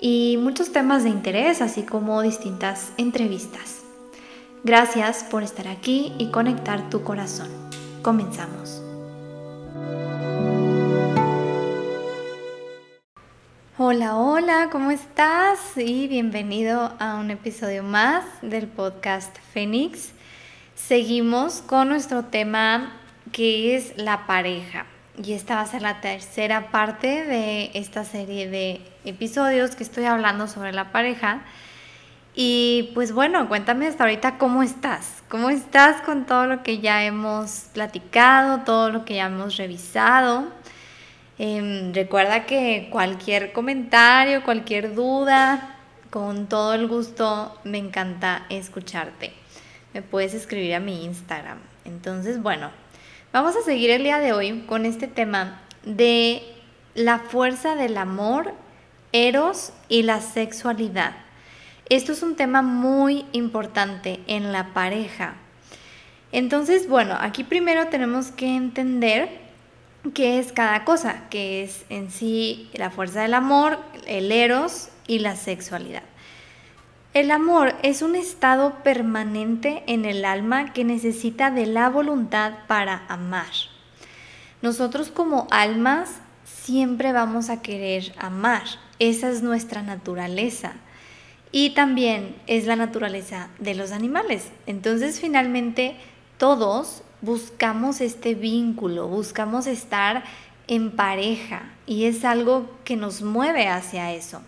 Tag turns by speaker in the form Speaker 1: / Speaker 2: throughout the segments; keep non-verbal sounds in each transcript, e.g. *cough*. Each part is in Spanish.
Speaker 1: y muchos temas de interés, así como distintas entrevistas. Gracias por estar aquí y conectar tu corazón. Comenzamos. Hola, hola, ¿cómo estás? Y bienvenido a un episodio más del podcast Fénix. Seguimos con nuestro tema que es la pareja. Y esta va a ser la tercera parte de esta serie de episodios que estoy hablando sobre la pareja. Y pues bueno, cuéntame hasta ahorita cómo estás. ¿Cómo estás con todo lo que ya hemos platicado, todo lo que ya hemos revisado? Em, recuerda que cualquier comentario, cualquier duda, con todo el gusto me encanta escucharte. Me puedes escribir a mi Instagram. Entonces, bueno, Vamos a seguir el día de hoy con este tema de la fuerza del amor, eros y la sexualidad. Esto es un tema muy importante en la pareja. Entonces, bueno, aquí primero tenemos que entender qué es cada cosa, qué es en sí la fuerza del amor, el eros y la sexualidad. El amor es un estado permanente en el alma que necesita de la voluntad para amar. Nosotros como almas siempre vamos a querer amar. Esa es nuestra naturaleza. Y también es la naturaleza de los animales. Entonces finalmente todos buscamos este vínculo, buscamos estar en pareja y es algo que nos mueve hacia eso.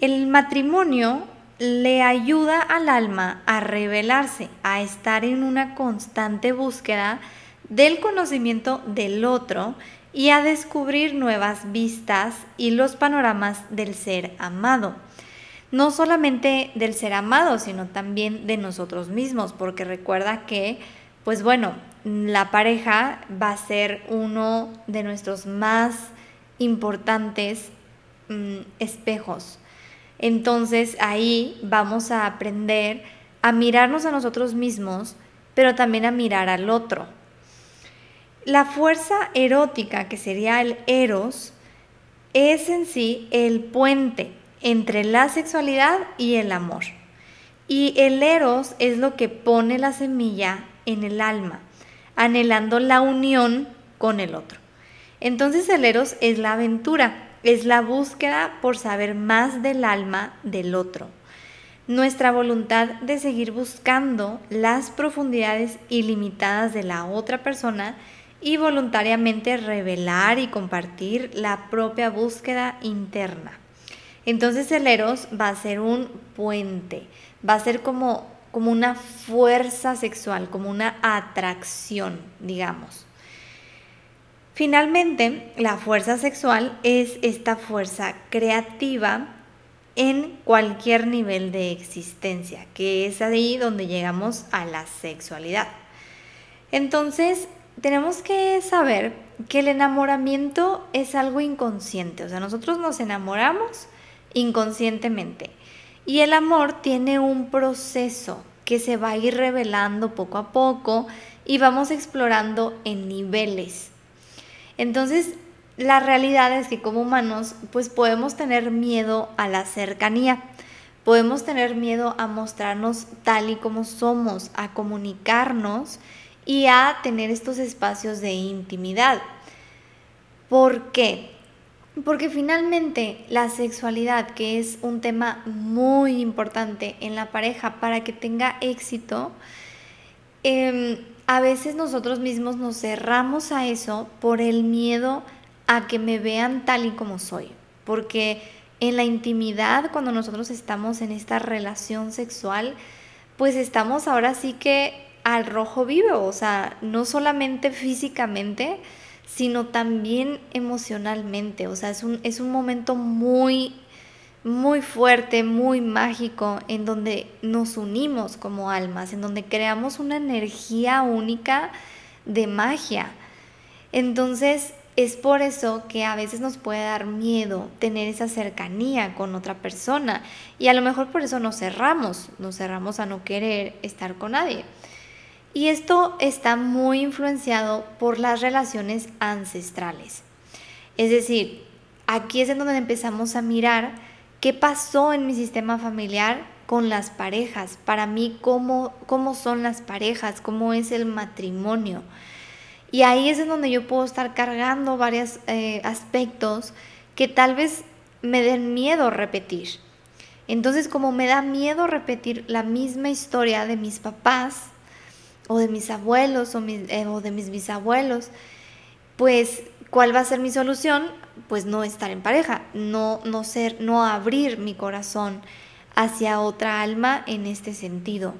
Speaker 1: El matrimonio le ayuda al alma a revelarse, a estar en una constante búsqueda del conocimiento del otro y a descubrir nuevas vistas y los panoramas del ser amado. No solamente del ser amado, sino también de nosotros mismos, porque recuerda que, pues bueno, la pareja va a ser uno de nuestros más importantes mm, espejos entonces ahí vamos a aprender a mirarnos a nosotros mismos, pero también a mirar al otro. La fuerza erótica, que sería el eros, es en sí el puente entre la sexualidad y el amor. Y el eros es lo que pone la semilla en el alma, anhelando la unión con el otro. Entonces el eros es la aventura, es la búsqueda por saber más del alma del otro. Nuestra voluntad de seguir buscando las profundidades ilimitadas de la otra persona y voluntariamente revelar y compartir la propia búsqueda interna. Entonces el eros va a ser un puente, va a ser como, como una fuerza sexual, como una atracción, digamos. Finalmente, la fuerza sexual es esta fuerza creativa en cualquier nivel de existencia, que es ahí donde llegamos a la sexualidad. Entonces, tenemos que saber que el enamoramiento es algo inconsciente, o sea, nosotros nos enamoramos inconscientemente y el amor tiene un proceso que se va a ir revelando poco a poco y vamos explorando en niveles. Entonces, la realidad es que como humanos, pues podemos tener miedo a la cercanía, podemos tener miedo a mostrarnos tal y como somos, a comunicarnos y a tener estos espacios de intimidad. ¿Por qué? Porque finalmente la sexualidad, que es un tema muy importante en la pareja para que tenga éxito, eh, a veces nosotros mismos nos cerramos a eso por el miedo a que me vean tal y como soy. Porque en la intimidad, cuando nosotros estamos en esta relación sexual, pues estamos ahora sí que al rojo vivo, o sea, no solamente físicamente, sino también emocionalmente. O sea, es un, es un momento muy, muy fuerte, muy mágico, en donde nos unimos como almas, en donde creamos una energía única de magia. Entonces, es por eso que a veces nos puede dar miedo tener esa cercanía con otra persona y a lo mejor por eso nos cerramos, nos cerramos a no querer estar con nadie. Y esto está muy influenciado por las relaciones ancestrales. Es decir, aquí es en donde empezamos a mirar qué pasó en mi sistema familiar con las parejas. Para mí, cómo, cómo son las parejas, cómo es el matrimonio. Y ahí es en donde yo puedo estar cargando varios eh, aspectos que tal vez me den miedo repetir. Entonces, como me da miedo repetir la misma historia de mis papás o de mis abuelos o, eh, o de mis bisabuelos, pues, ¿cuál va a ser mi solución? Pues no estar en pareja, no, no ser, no abrir mi corazón hacia otra alma en este sentido.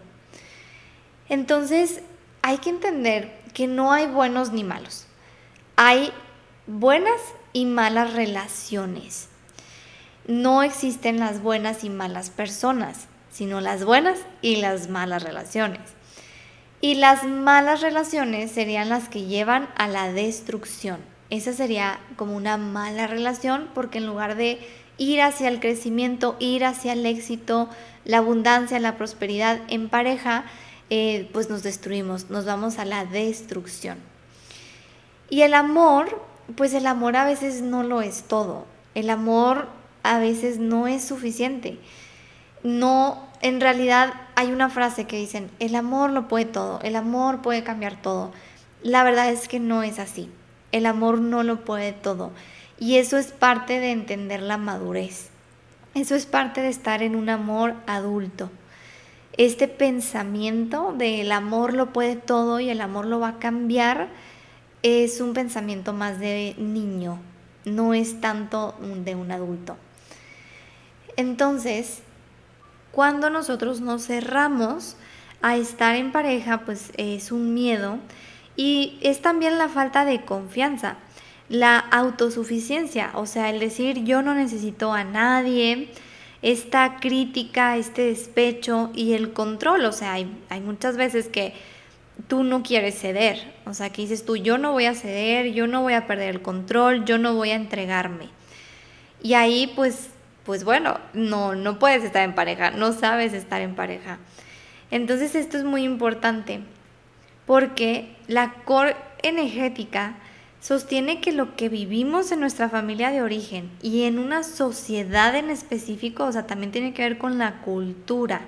Speaker 1: Entonces, hay que entender que no hay buenos ni malos. Hay buenas y malas relaciones. No existen las buenas y malas personas, sino las buenas y las malas relaciones. Y las malas relaciones serían las que llevan a la destrucción. Esa sería como una mala relación porque en lugar de ir hacia el crecimiento, ir hacia el éxito, la abundancia, la prosperidad en pareja, eh, pues nos destruimos, nos vamos a la destrucción. Y el amor, pues el amor a veces no lo es todo. El amor a veces no es suficiente. No, en realidad hay una frase que dicen, el amor lo puede todo, el amor puede cambiar todo. La verdad es que no es así. El amor no lo puede todo. Y eso es parte de entender la madurez. Eso es parte de estar en un amor adulto este pensamiento de el amor lo puede todo y el amor lo va a cambiar es un pensamiento más de niño, no es tanto de un adulto. Entonces, cuando nosotros nos cerramos a estar en pareja, pues es un miedo y es también la falta de confianza, la autosuficiencia, o sea, el decir yo no necesito a nadie, esta crítica, este despecho y el control. O sea, hay, muchas veces que tú no quieres ceder. O sea, que dices tú, yo no voy a ceder, yo no voy a perder el control, yo no voy a entregarme. Y ahí pues, pues bueno, no, no puedes estar en pareja, no sabes estar en pareja. Entonces esto es muy importante porque la core energética sostiene que lo que vivimos en nuestra familia de origen y en una sociedad en específico, o sea, también tiene que ver con la cultura,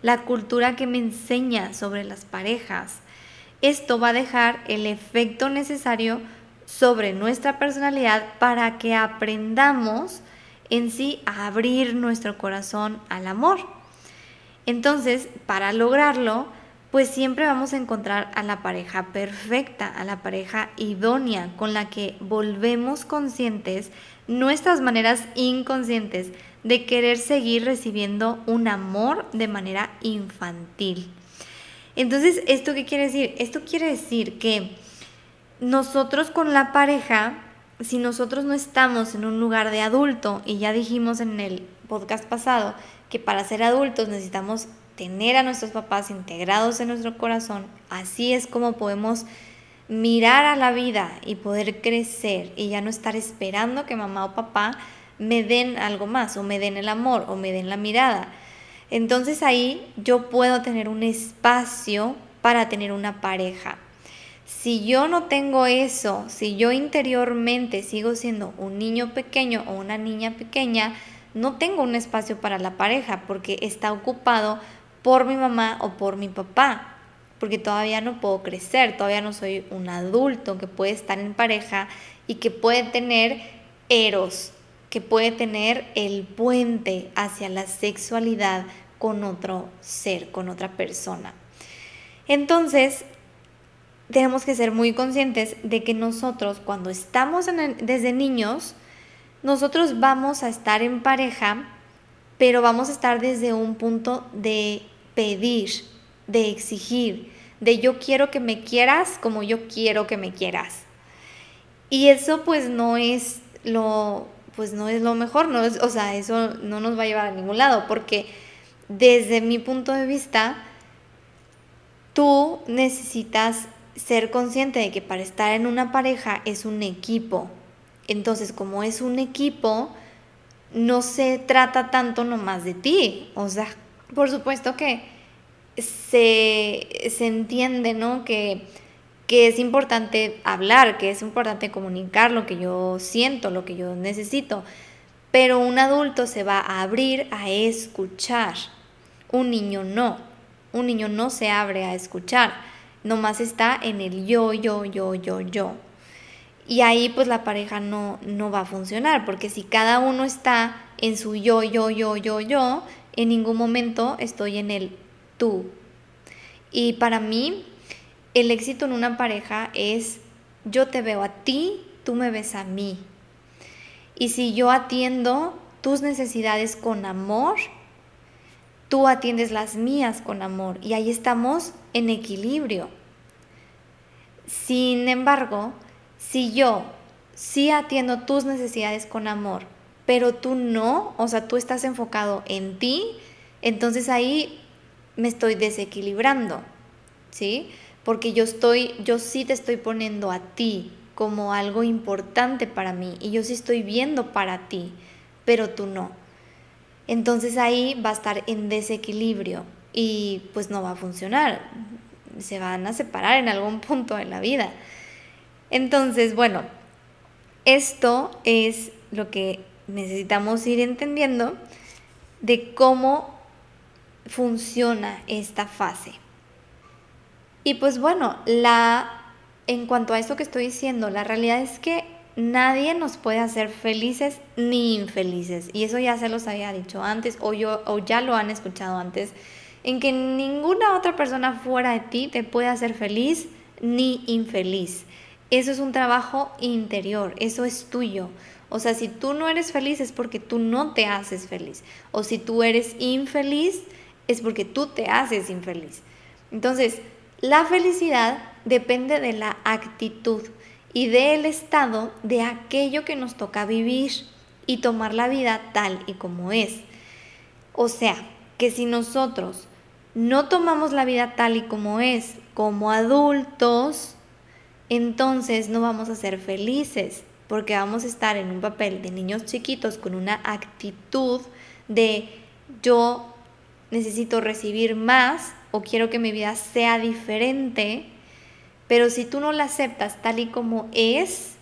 Speaker 1: la cultura que me enseña sobre las parejas. Esto va a dejar el efecto necesario sobre nuestra personalidad para que aprendamos en sí a abrir nuestro corazón al amor. Entonces, para lograrlo, pues siempre vamos a encontrar a la pareja perfecta, a la pareja idónea, con la que volvemos conscientes nuestras maneras inconscientes de querer seguir recibiendo un amor de manera infantil. Entonces, ¿esto qué quiere decir? Esto quiere decir que nosotros con la pareja, si nosotros no estamos en un lugar de adulto, y ya dijimos en el podcast pasado que para ser adultos necesitamos tener a nuestros papás integrados en nuestro corazón, así es como podemos mirar a la vida y poder crecer y ya no estar esperando que mamá o papá me den algo más o me den el amor o me den la mirada. Entonces ahí yo puedo tener un espacio para tener una pareja. Si yo no tengo eso, si yo interiormente sigo siendo un niño pequeño o una niña pequeña, no tengo un espacio para la pareja porque está ocupado por mi mamá o por mi papá, porque todavía no puedo crecer, todavía no soy un adulto que puede estar en pareja y que puede tener eros, que puede tener el puente hacia la sexualidad con otro ser, con otra persona. Entonces, tenemos que ser muy conscientes de que nosotros cuando estamos desde niños, nosotros vamos a estar en pareja pero vamos a estar desde un punto de pedir, de exigir, de yo quiero que me quieras como yo quiero que me quieras. Y eso pues no es lo pues no es lo mejor, no o sea, eso no nos va a llevar a ningún lado, porque desde mi punto de vista, tú necesitas ser consciente de que para estar en una pareja es un equipo. Entonces, como es un equipo, no se trata tanto nomás de ti. O sea, por supuesto que se, entiende, ¿no? Que, que es importante hablar, que es importante comunicar lo que yo siento, lo que yo necesito. Pero un adulto se va a abrir a escuchar. Un niño no. Un niño no se abre a escuchar, nomás está en el yo, yo, yo, yo, yo. Y ahí pues la pareja no, no va a funcionar, porque si cada uno está en su yo, yo, yo, yo, yo, en ningún momento estoy en el tú. Y para mí, el éxito en una pareja es yo te veo a ti, tú me ves a mí. Y si yo atiendo tus necesidades con amor, tú atiendes las mías con amor y ahí estamos en equilibrio. Sin embargo, si yo sí atiendo tus necesidades con amor, pero tú no, o sea, tú estás enfocado en ti, entonces ahí me estoy desequilibrando, ¿sí? Porque yo estoy, yo sí te estoy poniendo a ti como algo importante para mí y yo sí estoy viendo para ti, pero tú no entonces ahí va a estar en desequilibrio y pues no va a funcionar. Se van a separar en algún punto de la vida. Entonces, bueno, esto es lo que necesitamos ir entendiendo de cómo funciona esta fase. Y pues bueno, la en cuanto a esto que estoy diciendo, la realidad es que nadie nos puede hacer felices ni infelices. Y eso ya se los había dicho antes o, yo, o ya lo han escuchado antes, en que ninguna otra persona fuera de ti te puede hacer feliz ni infeliz. Eso es un trabajo interior, eso es tuyo. O sea, si tú no eres feliz es porque tú no te haces feliz. O si tú eres infeliz es porque tú te haces infeliz. Entonces, la felicidad depende de la actitud y del estado de aquello que nos toca vivir y tomar la vida tal y como es. O sea, que si nosotros no tomamos la vida tal y como es como adultos, entonces no vamos a ser felices porque vamos a estar en un papel de niños chiquitos con una actitud de yo necesito recibir más o quiero que mi vida sea diferente pero si tú no la aceptas tal y como es,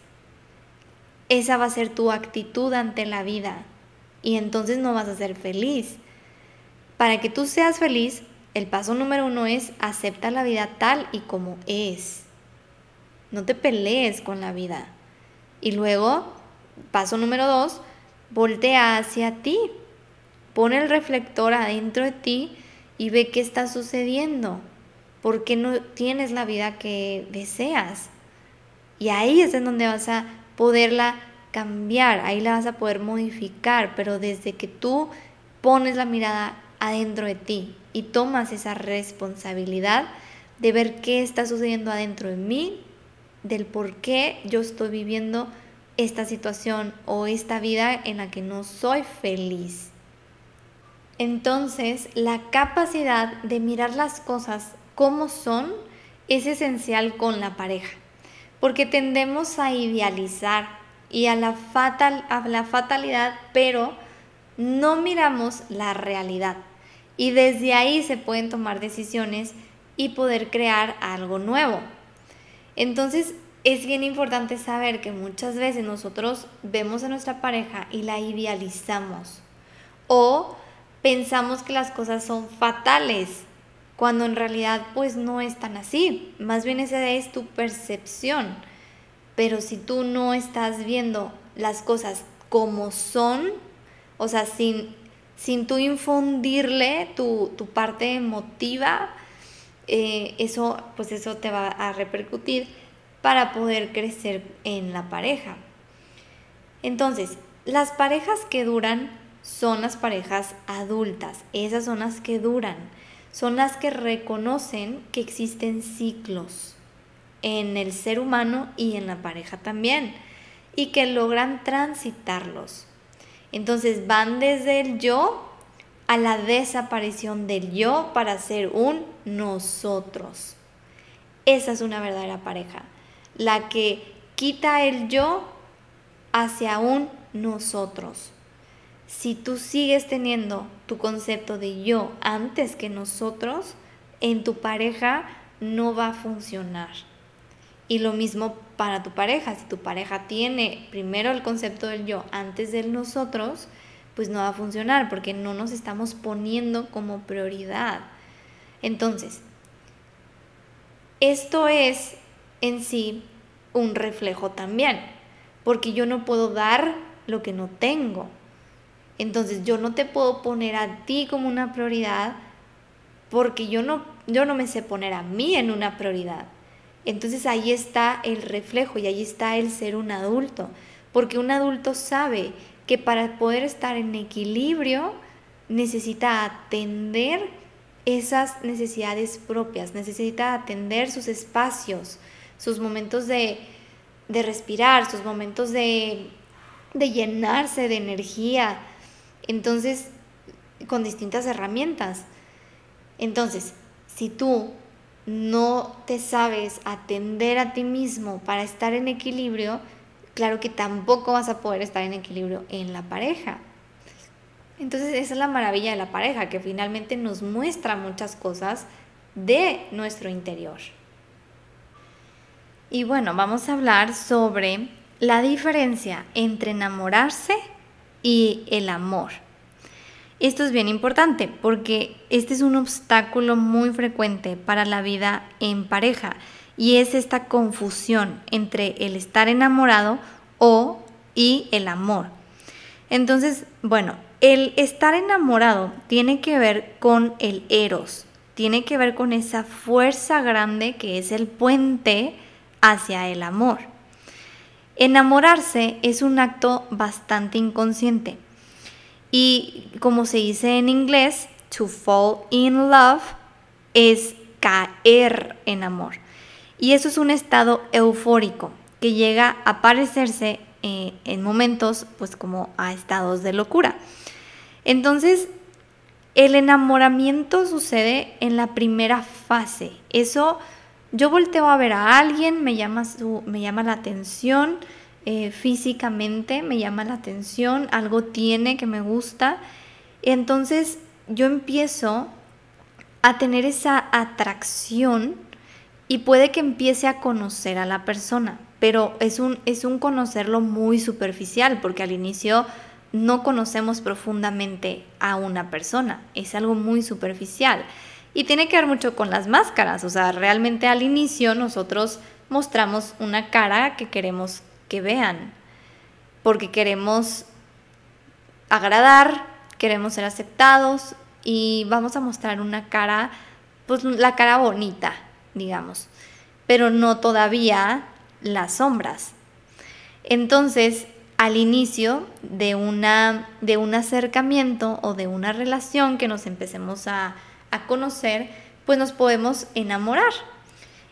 Speaker 1: esa va a ser tu actitud ante la vida. Y entonces no vas a ser feliz. Para que tú seas feliz, el paso número uno es acepta la vida tal y como es. No te pelees con la vida. Y luego, paso número dos, voltea hacia ti. Pon el reflector adentro de ti y ve qué está sucediendo. ¿Por qué no tienes la vida que deseas? Y ahí es en donde vas a poderla cambiar, ahí la vas a poder modificar, pero desde que tú pones la mirada adentro de ti y tomas esa responsabilidad de ver qué está sucediendo adentro de mí, del por qué yo estoy viviendo esta situación o esta vida en la que no soy feliz. Entonces, la capacidad de mirar las cosas cómo son es esencial con la pareja, porque tendemos a idealizar y a la, fatal, a la fatalidad, pero no miramos la realidad. Y desde ahí se pueden tomar decisiones y poder crear algo nuevo. Entonces es bien importante saber que muchas veces nosotros vemos a nuestra pareja y la idealizamos o pensamos que las cosas son fatales cuando en realidad pues no es tan así, más bien esa es tu percepción. Pero si tú no estás viendo las cosas como son, o sea, sin, sin tú infundirle tu, parte emotiva, eh, eso, pues eso te va a repercutir para poder crecer en la pareja. Entonces, las parejas que duran son las parejas adultas, esas son las que duran son las que reconocen que existen ciclos en el ser humano y en la pareja también. y que logran transitarlos. Entonces van desde el yo a la desaparición del yo para ser un nosotros. Esa es una verdadera pareja, la que quita el yo hacia un nosotros. Si tú sigues teniendo tu concepto de yo antes que nosotros, en tu pareja no va a funcionar. Y lo mismo para tu pareja. Si tu pareja tiene primero el concepto del yo antes del nosotros, pues no va a funcionar porque no nos estamos poniendo como prioridad. Entonces, esto es en sí un reflejo también, porque yo no puedo dar lo que no tengo. Entonces yo no te puedo poner a ti como una prioridad porque yo no, yo no me sé poner a mí en una prioridad. Entonces ahí está el reflejo y ahí está el ser un adulto, porque un adulto sabe que para poder estar en equilibrio necesita atender esas necesidades propias, necesita atender sus espacios, sus momentos de, respirar, sus momentos de, de llenarse de energía, entonces, con distintas herramientas. Entonces, si tú no te sabes atender a ti mismo para estar en equilibrio, claro que tampoco vas a poder estar en equilibrio en la pareja. Entonces esa es la maravilla de la pareja, que finalmente nos muestra muchas cosas de nuestro interior. Y bueno, vamos a hablar sobre la diferencia entre enamorarse y el amor. Esto es bien importante porque este es un obstáculo muy frecuente para la vida en pareja y es esta confusión entre el estar enamorado o y el amor. Entonces, bueno, el estar enamorado tiene que ver con el eros, tiene que ver con esa fuerza grande que es el puente hacia el amor. Enamorarse es un acto bastante inconsciente y como se dice en inglés, to fall in love es caer en amor. Y eso es un estado eufórico que llega a parecerse eh, en momentos pues como a estados de locura. Entonces, el enamoramiento sucede en la primera fase. Eso yo volteo a ver a alguien, me llama, su, me llama la atención, eh, físicamente me llama la atención, algo tiene que me gusta. Entonces yo empiezo a tener esa atracción y puede que empiece a conocer a la persona, pero es un, es un conocerlo muy superficial porque al inicio no conocemos profundamente a una persona, es algo muy superficial. Y tiene que ver mucho con las máscaras, o sea, realmente al inicio nosotros mostramos una cara que queremos que vean, porque queremos agradar, queremos ser aceptados y vamos a mostrar una cara, pues la cara bonita, digamos, pero no todavía las sombras. Entonces, al inicio de, una, de un acercamiento o de una relación que nos empecemos a, a conocer, pues nos podemos enamorar.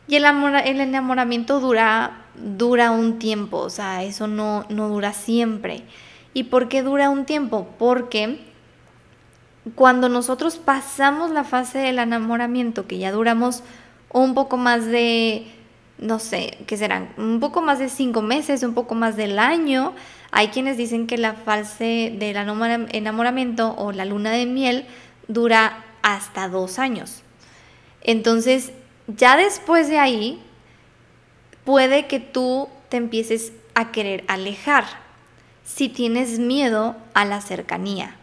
Speaker 1: Y el, el enamoramiento dura dura un tiempo, o sea, eso no, no dura siempre. ¿Y por qué dura un tiempo? Porque cuando nosotros pasamos la fase del enamoramiento, que ya duramos un poco más de, no sé, ¿qué serán? Un poco más de cinco meses, un poco más del año. Hay quienes dicen que la fase del enamoramiento o la luna de miel dura hasta dos años. Entonces, ya después de ahí, puede que tú te empieces a querer alejar si tienes miedo a la cercanía.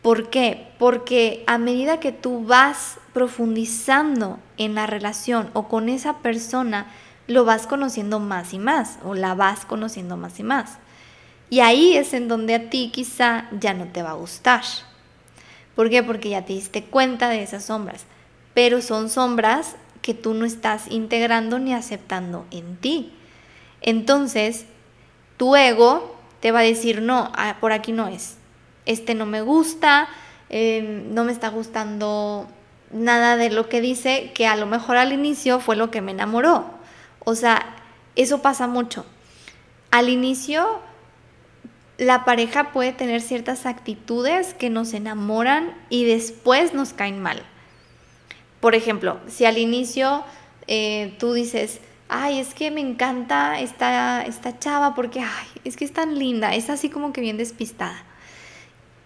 Speaker 1: ¿Por qué? Porque a medida que tú vas profundizando en la relación o con esa persona, lo vas conociendo más y más o la vas conociendo más y más. Y ahí es en donde a ti quizá ya no te va a gustar. ¿Por qué? Porque ya te diste cuenta de esas sombras. Pero son sombras que tú no estás integrando ni aceptando en ti. Entonces, tu ego te va a decir, no, ah, por aquí no es, este no me gusta, em, no me está gustando nada de lo que dice, que a lo mejor al inicio fue lo que me enamoró. O sea, eso pasa mucho. al inicio la pareja puede tener ciertas actitudes que nos enamoran y después nos caen mal. Por ejemplo, si al inicio eh, tú dices, ay, es que me encanta esta, esta chava porque, ay, es que es tan linda, es así como que bien despistada.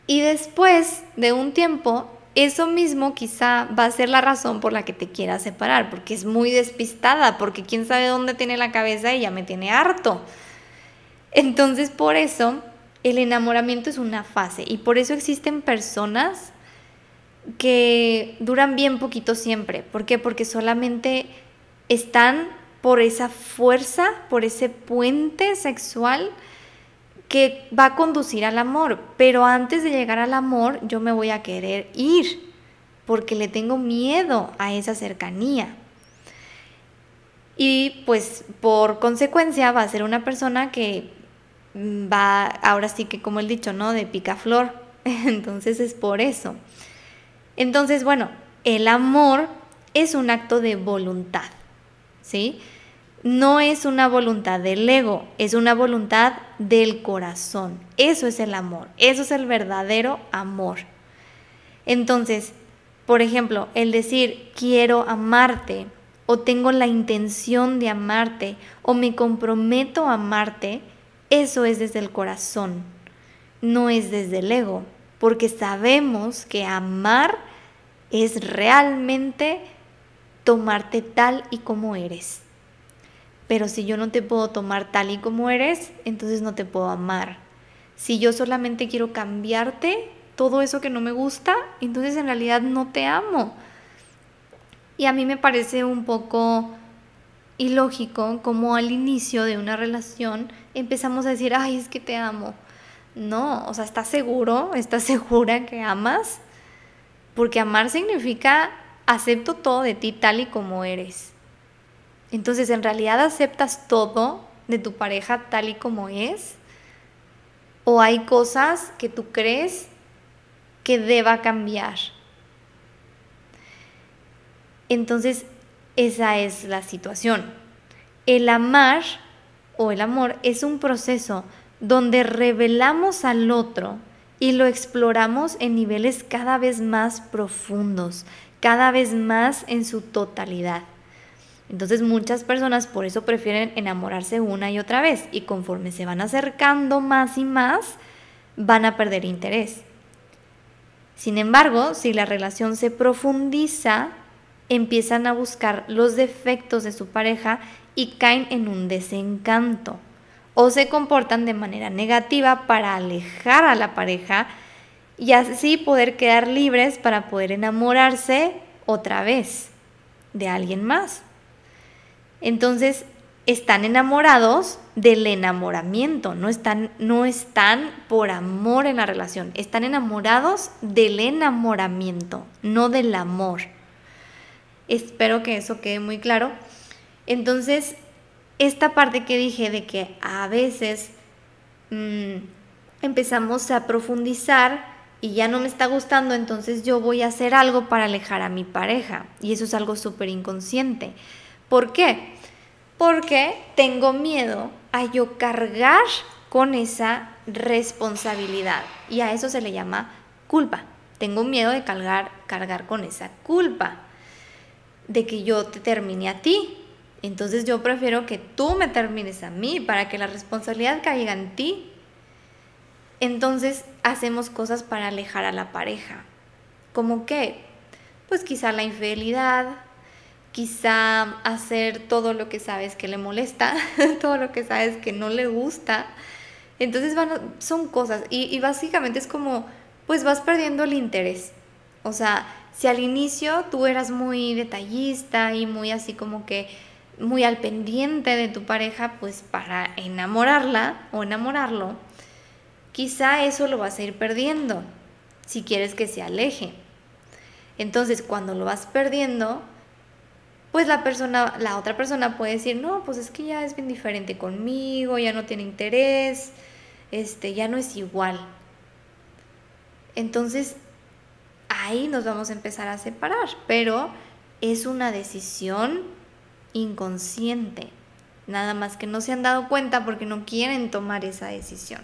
Speaker 1: Y después de un tiempo, eso mismo quizá va a ser la razón por la que te quieras separar, porque es muy despistada, porque quién sabe dónde tiene la cabeza y ya me tiene harto. Entonces, por eso el enamoramiento es una fase y por eso existen personas que duran bien poquito siempre. ¿Por qué? Porque solamente están por esa fuerza, por ese puente sexual que va a conducir al amor. Pero antes de llegar al amor, yo me voy a querer ir porque le tengo miedo a esa cercanía. Y pues por consecuencia va a ser una persona que va, ahora sí que como el dicho, ¿no? De picaflor. *laughs* Entonces es por eso. Entonces, bueno, el amor es un acto de voluntad, ¿sí? No es una voluntad del ego, es una voluntad del corazón. Eso es el amor, eso es el verdadero amor. Entonces, por ejemplo, el decir quiero amarte o tengo la intención de amarte o me comprometo a amarte, eso es desde el corazón, no es desde el ego, porque sabemos que amar es realmente tomarte tal y como eres. Pero si yo no te puedo tomar tal y como eres, entonces no te puedo amar. Si yo solamente quiero cambiarte todo eso que no me gusta, entonces en realidad no te amo. Y a mí me parece un poco ilógico como al inicio de una relación empezamos a decir, ay, es que te amo. No, o sea, ¿estás seguro? ¿Estás *laughs* segura que amas? Porque amar significa acepto todo de ti tal y como eres. Entonces, ¿en realidad aceptas todo de tu pareja tal y como es? ¿O hay cosas que tú crees que deba cambiar? Entonces, esa es la situación. El amar o el amor es un proceso donde revelamos al otro y lo exploramos en niveles cada vez más profundos, cada vez más en su totalidad. Entonces muchas personas por eso prefieren enamorarse una y otra vez y conforme se van acercando más y más, van a perder interés. Sin embargo, si la relación se profundiza, empiezan a buscar los defectos de su pareja y caen en un desencanto o se comportan de manera negativa para alejar a la pareja y así poder quedar libres para poder enamorarse otra vez de alguien más. Entonces, están enamorados del enamoramiento, no están, no están por amor en la relación, están enamorados del enamoramiento, no del amor. Espero que eso quede muy claro. Entonces, esta parte que dije de que a veces mm, empezamos a profundizar y ya no me está gustando, entonces yo voy a hacer algo para alejar a mi pareja. Y eso es algo súper inconsciente. ¿Por qué? Porque tengo miedo a yo cargar con esa responsabilidad. Y a eso se le llama culpa. Tengo miedo de cargar, cargar con esa culpa. De que yo te termine a ti, entonces yo prefiero que tú me termines a mí para que la responsabilidad caiga en ti. Entonces hacemos cosas para alejar a la pareja. ¿Como qué? Pues quizá la infidelidad, quizá hacer todo lo que sabes que le molesta, *laughs* todo lo que sabes que no le gusta. Entonces son cosas y, y básicamente es como, pues vas perdiendo el interés. O sea, si al inicio tú eras muy detallista y muy así como que muy al pendiente de tu pareja, pues para enamorarla o enamorarlo, quizá eso lo vas a ir perdiendo si quieres que se aleje. Entonces, cuando lo vas perdiendo, pues la persona, la otra persona puede decir, "No, pues es que ya es bien diferente conmigo, ya no tiene interés, este, ya no es igual." Entonces, ahí nos vamos a empezar a separar, pero es una decisión inconsciente. Nada más que no se han dado cuenta porque no quieren tomar esa decisión.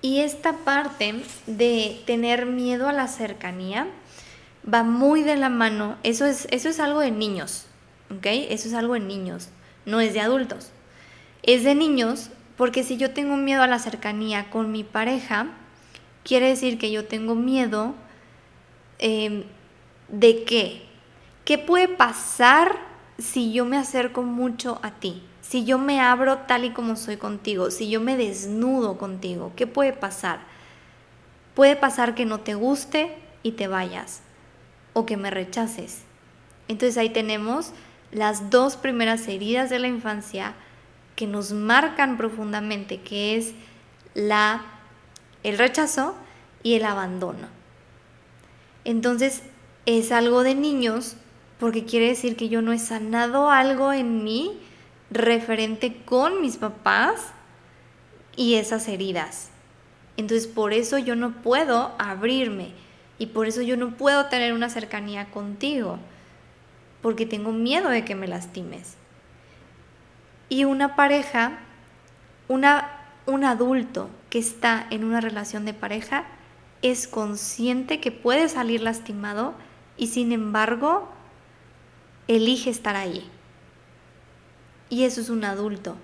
Speaker 1: Y esta parte de tener miedo a la cercanía va muy de la mano. Eso es, eso es algo de niños, ¿ok? Eso es algo de niños, no es de adultos. Es de niños porque si yo tengo miedo a la cercanía con mi pareja, quiere decir que yo tengo miedo em, de qué. ¿Qué puede pasar si yo me acerco mucho a ti? Si yo me abro tal y como soy contigo, si yo me desnudo contigo, ¿qué puede pasar? Puede pasar que no te guste y te vayas o que me rechaces. Entonces ahí tenemos las dos primeras heridas de la infancia que nos marcan profundamente, que es la el rechazo y el abandono. Entonces es algo de niños porque quiere decir que yo no he sanado algo en mí referente con mis papás y esas heridas. Entonces por eso yo no puedo abrirme y por eso yo no puedo tener una cercanía contigo, porque tengo miedo de que me lastimes. Y una pareja, una, un adulto que está en una relación de pareja, es consciente que puede salir lastimado y sin embargo elige estar ahí. Y eso es un adulto.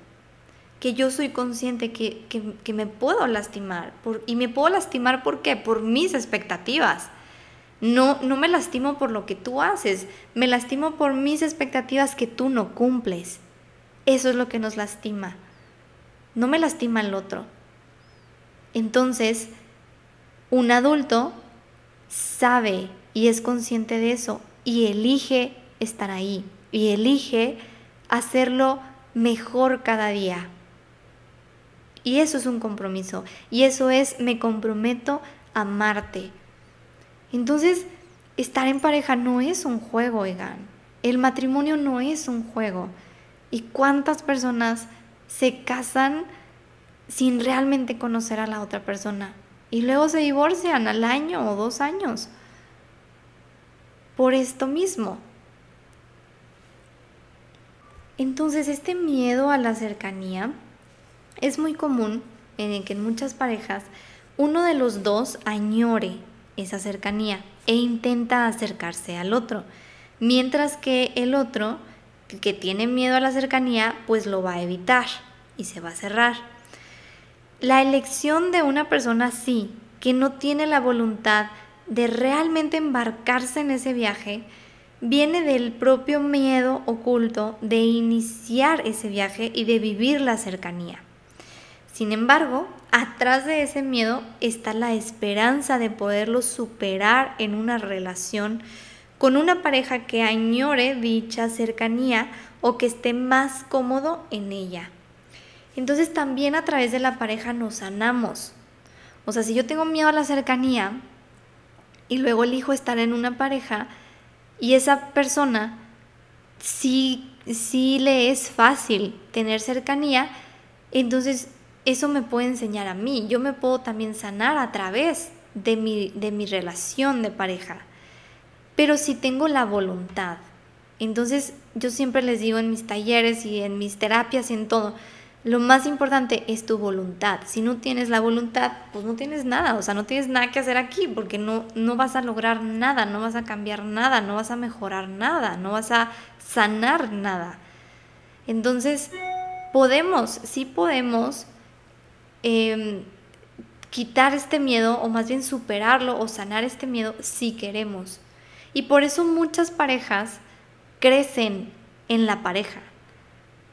Speaker 1: Que yo soy consciente que, me puedo lastimar. Por, y me puedo lastimar ¿por qué? Por mis expectativas. No, no me lastimo por lo que tú haces. Me lastimo por mis expectativas que tú no cumples. Eso es lo que nos lastima. No me lastima el otro. Entonces, un adulto sabe y es consciente de eso y elige estar ahí y elige hacerlo mejor cada día. Y eso es un compromiso. Y eso es, me comprometo a amarte. Entonces, estar en pareja no es un juego, oigan. El matrimonio no es un juego. ¿Y cuántas personas se casan sin realmente conocer a la otra persona? Y luego se divorcian al año o dos años. Por esto mismo. Entonces este miedo a la cercanía es muy común en que en muchas parejas uno de los dos añore esa cercanía e intenta acercarse al otro, mientras que el otro, que tiene miedo a la cercanía, pues lo va a evitar y se va a cerrar. La elección de una persona así, que no tiene la voluntad de realmente embarcarse en ese viaje, viene del propio miedo oculto de iniciar ese viaje y de vivir la cercanía. Sin embargo, atrás de ese miedo está la esperanza de poderlo superar en una relación con una pareja que añore dicha cercanía o que esté más cómodo en ella. Entonces también a través de la pareja nos sanamos. O sea, si yo tengo miedo a la cercanía y luego elijo estar en una pareja, y esa persona sí, sí le es fácil tener cercanía, entonces eso me puede enseñar a mí. Yo me puedo también sanar a través de mi, de mi relación de pareja. Pero si tengo la voluntad. Entonces yo siempre les digo en mis talleres y en mis terapias y en todo, lo más importante es tu voluntad. Si no tienes la voluntad, pues no tienes nada, o sea, no tienes nada que hacer aquí porque no, no vas a lograr nada, no vas a cambiar nada, no vas a mejorar nada, no vas a sanar nada. Entonces, podemos, sí podemos em, quitar este miedo o más bien superarlo o sanar este miedo si queremos. Y por eso muchas parejas crecen en la pareja.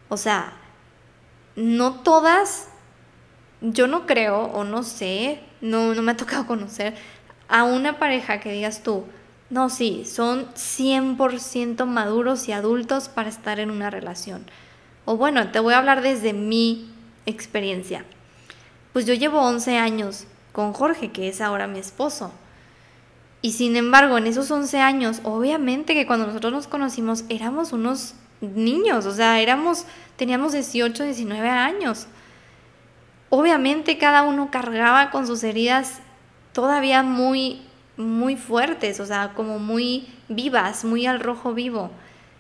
Speaker 1: O sea, no todas, yo no creo o no sé, no, no me ha tocado conocer a una pareja que digas tú, no, sí, son 100% maduros y adultos para estar en una relación. O bueno, te voy a hablar desde mi experiencia. Pues yo llevo 11 años con Jorge, que es ahora mi esposo. Y sin embargo, en esos 11 años, obviamente que cuando nosotros nos conocimos éramos unos niños, o sea, éramos, teníamos 18, 19 años. Obviamente cada uno cargaba con sus heridas todavía muy, muy fuertes, o sea, como muy vivas, muy al rojo vivo.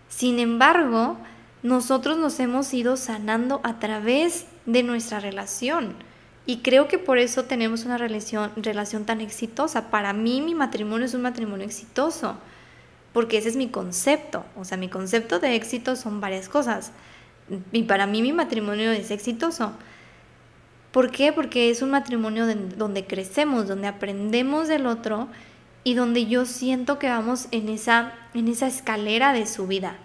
Speaker 1: Sin embargo, nosotros nos hemos ido sanando a través de nuestra relación. Y creo que por eso tenemos una relación, relación tan exitosa. Para mí mi matrimonio es un matrimonio exitoso, porque ese es mi concepto. O sea, mi concepto de éxito son varias cosas. Y para mí mi matrimonio es exitoso. ¿Por qué? Porque es un matrimonio donde crecemos, donde aprendemos del otro y donde yo siento que vamos en esa, en esa escalera de su vida.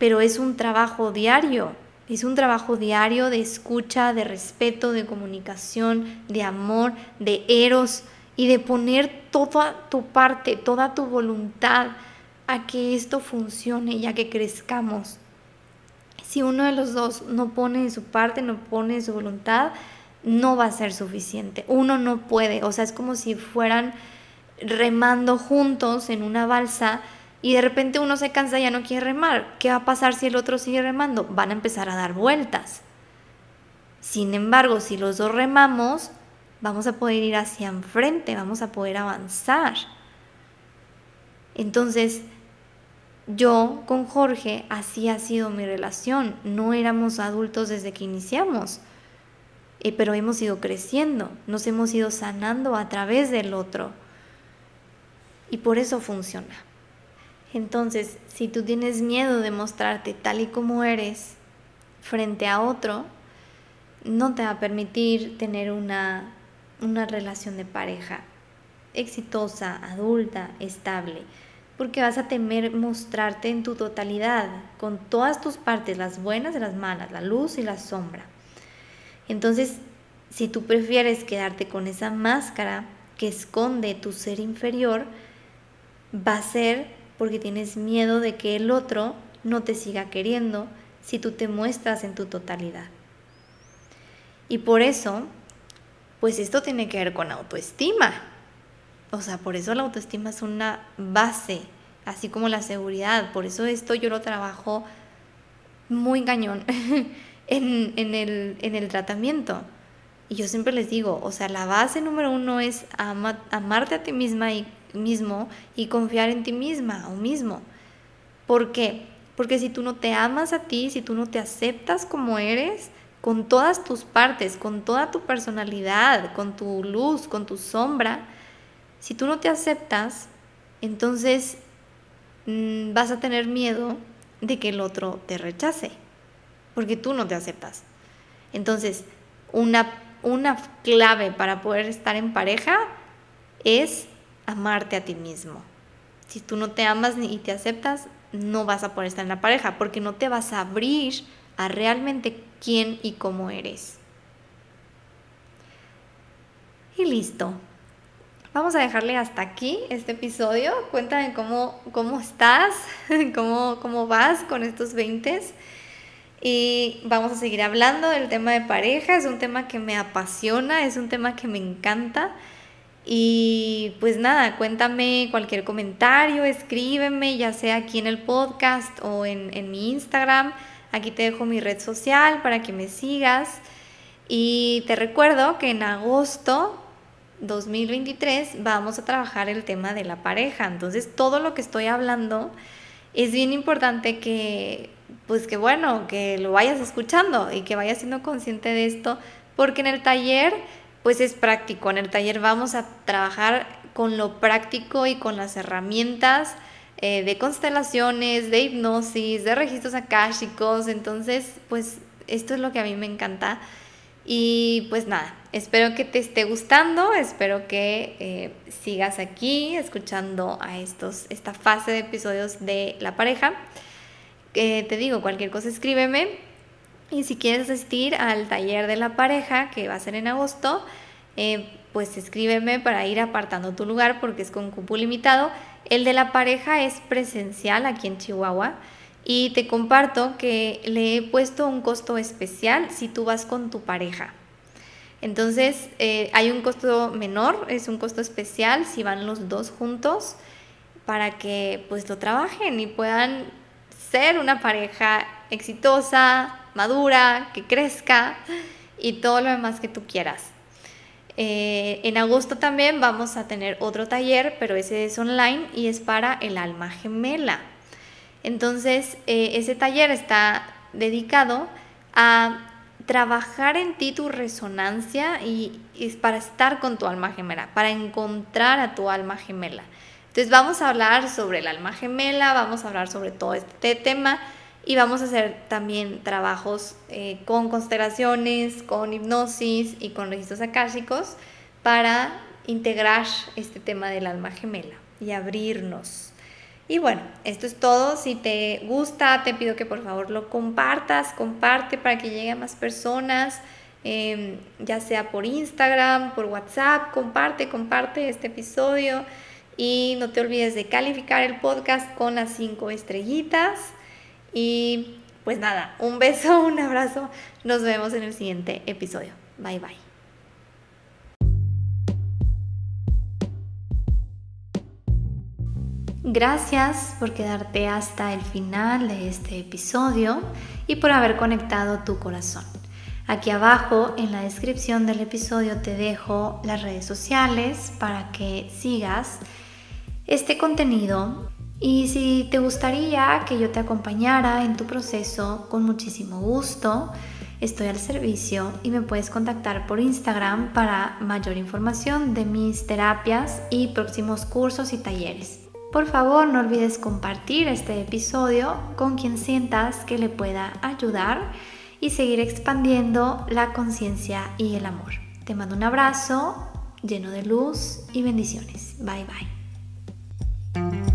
Speaker 1: Pero es un trabajo diario, es un trabajo diario de escucha, de respeto, de comunicación, de amor, de eros y de poner toda tu parte, toda tu voluntad a que esto funcione y a que crezcamos si uno de los dos no pone su parte, no pone su voluntad, no va a ser suficiente. Uno no puede, o sea, es como si fueran remando juntos en una balsa y de repente uno se cansa y ya no quiere remar. ¿Qué va a pasar si el otro sigue remando? Van a empezar a dar vueltas. Sin embargo, si los dos remamos, vamos a poder ir hacia enfrente, vamos a poder avanzar. Entonces, yo con Jorge así ha sido mi relación. No éramos adultos desde que iniciamos, eh, pero hemos ido creciendo, nos hemos ido sanando a través del otro. Y por eso funciona. Entonces, si tú tienes miedo de mostrarte tal y como eres frente a otro, no te va a permitir tener una, una relación de pareja exitosa, adulta, estable porque vas a temer mostrarte en tu totalidad, con todas tus partes, las buenas y las malas, la luz y la sombra. Entonces, si tú prefieres quedarte con esa máscara que esconde tu ser inferior, va a ser porque tienes miedo de que el otro no te siga queriendo si tú te muestras en tu totalidad. Y por eso, pues esto tiene que ver con autoestima. O sea, por eso la autoestima es una base, así como la seguridad. Por eso esto yo lo trabajo muy cañón *laughs* en, el, en, el, tratamiento. Y yo siempre les digo, o sea, la base número uno es amarte a ti misma y mismo y confiar en ti misma o mismo. ¿Por qué? Porque si tú no te amas a ti, si tú no te aceptas como eres, con todas tus partes, con toda tu personalidad, con tu luz, con tu sombra, si tú no te aceptas, entonces mm, vas a tener miedo de que el otro te rechace, porque tú no te aceptas. Entonces, una, una clave para poder estar en pareja es amarte a ti mismo. Si tú no te amas y te aceptas, no vas a poder estar en la pareja, porque no te vas a abrir a realmente quién y cómo eres. Y listo. Vamos a dejarle hasta aquí este episodio. Cuéntame cómo, cómo estás, *laughs* cómo, cómo vas con estos 20. Y vamos a seguir hablando del tema de pareja. Es un tema que me apasiona, es un tema que me encanta. Y pues nada, cuéntame cualquier comentario, escríbeme, ya sea aquí en el podcast o en, en mi Instagram. Aquí te dejo mi red social para que me sigas. Y te recuerdo que en agosto 2023 vamos a trabajar el tema de la pareja. Entonces, todo lo que estoy hablando es bien importante que, pues que bueno, que lo vayas escuchando y que vayas siendo consciente de esto, porque en el taller, pues es práctico. En el taller vamos a trabajar con lo práctico y con las herramientas eh, de constelaciones, de hipnosis, de registros akáshicos. Entonces, pues esto es lo que a mí me encanta. Y pues nada, Espero que te esté gustando, espero que eh, sigas aquí escuchando a estos, esta fase de episodios de la pareja. te digo, cualquier cosa escríbeme. Y si quieres asistir al taller de la pareja, que va a ser en agosto, eh, pues escríbeme para ir apartando tu lugar porque es con cupo limitado. El de la pareja es presencial aquí en Chihuahua. Y te comparto que le he puesto un costo especial si tú vas con tu pareja. Entonces, eh, hay un costo menor, es un costo especial si van los dos juntos para que pues lo trabajen y puedan ser una pareja exitosa, madura, que crezca y todo lo demás que tú quieras. Eh, en agosto también vamos a tener otro taller, pero ese es online y es para el alma gemela. Entonces, eh, ese taller está dedicado a trabajar en ti tu resonancia y, es para estar con tu alma gemela, para encontrar a tu alma gemela. Entonces vamos a hablar sobre el alma gemela, vamos a hablar sobre todo este tema y vamos a hacer también trabajos eh, con constelaciones, con hipnosis y con registros akáshicos para integrar este tema del alma gemela y abrirnos. Y bueno, esto es todo. Si te gusta, te pido que por favor lo compartas, comparte para que llegue a más personas, em, ya sea por Instagram, por WhatsApp, comparte, comparte este episodio. Y no te olvides de calificar el podcast con las cinco estrellitas. Y pues nada, un beso, un abrazo. Nos vemos en el siguiente episodio. Bye bye. Gracias por quedarte hasta el final de este episodio y por haber conectado tu corazón. Aquí abajo en la descripción del episodio te dejo las redes sociales para que sigas este contenido y si te gustaría que yo te acompañara en tu proceso, con muchísimo gusto, estoy al servicio y me puedes contactar por Instagram para mayor información de mis terapias y próximos cursos y talleres. Por favor, no olvides compartir este episodio con quien sientas que le pueda ayudar y seguir expandiendo la conciencia y el amor. Te mando un abrazo lleno de luz y bendiciones. Bye bye.